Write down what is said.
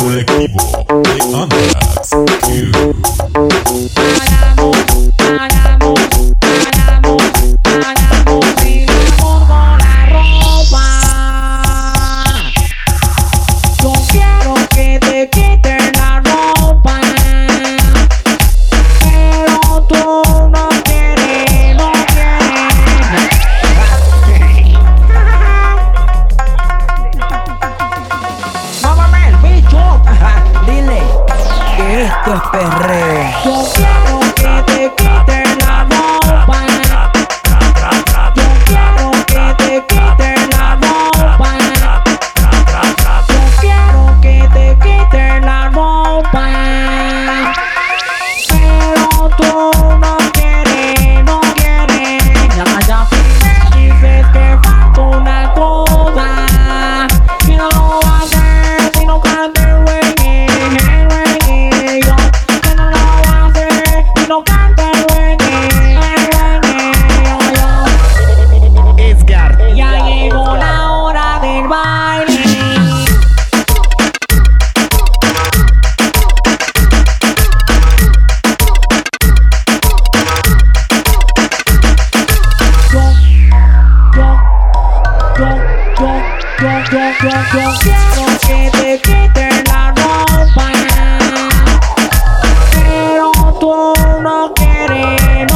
colectivo. Esto es perreo. yo, yo, yo quiero que te quiten la ropa. Pero tú no quieres